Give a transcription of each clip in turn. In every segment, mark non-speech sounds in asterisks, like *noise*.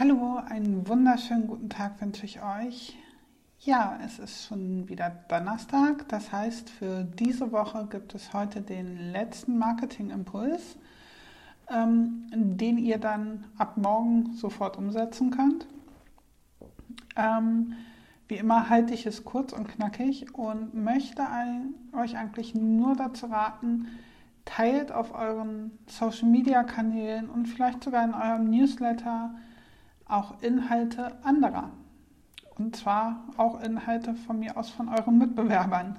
Hallo, einen wunderschönen guten Tag wünsche ich euch. Ja, es ist schon wieder Donnerstag. Das heißt, für diese Woche gibt es heute den letzten Marketing-Impuls, ähm, den ihr dann ab morgen sofort umsetzen könnt. Ähm, wie immer halte ich es kurz und knackig und möchte ein, euch eigentlich nur dazu raten, teilt auf euren Social-Media-Kanälen und vielleicht sogar in eurem Newsletter auch Inhalte anderer. Und zwar auch Inhalte von mir aus von euren Mitbewerbern.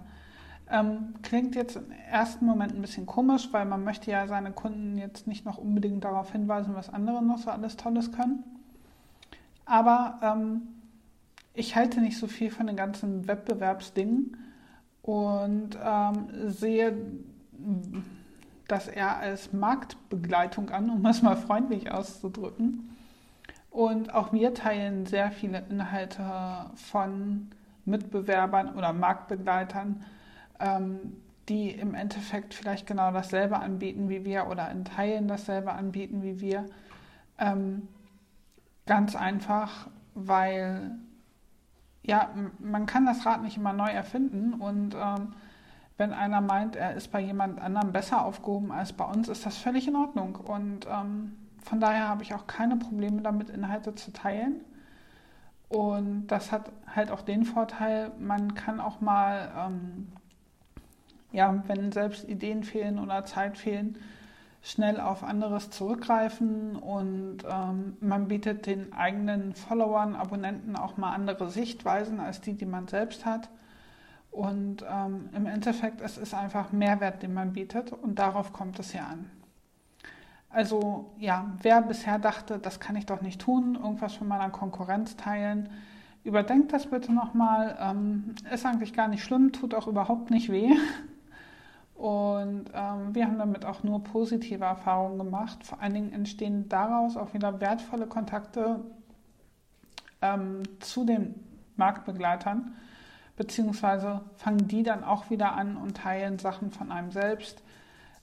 Ähm, klingt jetzt im ersten Moment ein bisschen komisch, weil man möchte ja seine Kunden jetzt nicht noch unbedingt darauf hinweisen, was andere noch so alles Tolles können. Aber ähm, ich halte nicht so viel von den ganzen Wettbewerbsdingen und ähm, sehe das eher als Marktbegleitung an, um es mal freundlich auszudrücken. Und auch wir teilen sehr viele Inhalte von Mitbewerbern oder Marktbegleitern, ähm, die im Endeffekt vielleicht genau dasselbe anbieten wie wir oder in Teilen dasselbe anbieten wie wir. Ähm, ganz einfach, weil ja, man kann das Rad nicht immer neu erfinden und ähm, wenn einer meint, er ist bei jemand anderem besser aufgehoben als bei uns, ist das völlig in Ordnung. Und ähm, von daher habe ich auch keine Probleme damit, Inhalte zu teilen. Und das hat halt auch den Vorteil, man kann auch mal, ähm, ja, wenn selbst Ideen fehlen oder Zeit fehlen, schnell auf anderes zurückgreifen und ähm, man bietet den eigenen Followern, Abonnenten auch mal andere Sichtweisen als die, die man selbst hat. Und ähm, im Endeffekt es ist einfach Mehrwert, den man bietet und darauf kommt es ja an. Also ja, wer bisher dachte, das kann ich doch nicht tun, irgendwas von meiner Konkurrenz teilen, überdenkt das bitte nochmal. Ähm, ist eigentlich gar nicht schlimm, tut auch überhaupt nicht weh. *laughs* Und ähm, wir haben damit auch nur positive Erfahrungen gemacht. Vor allen Dingen entstehen daraus auch wieder wertvolle Kontakte ähm, zu den Marktbegleitern, beziehungsweise fangen die dann auch wieder an und teilen Sachen von einem selbst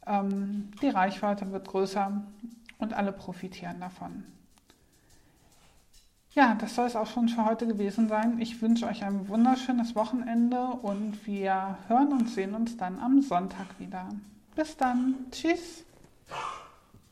ähm, die Reichweite wird größer und alle profitieren davon. Ja, das soll es auch schon für heute gewesen sein. Ich wünsche euch ein wunderschönes Wochenende und wir hören und sehen uns dann am Sonntag wieder. Bis dann. Tschüss.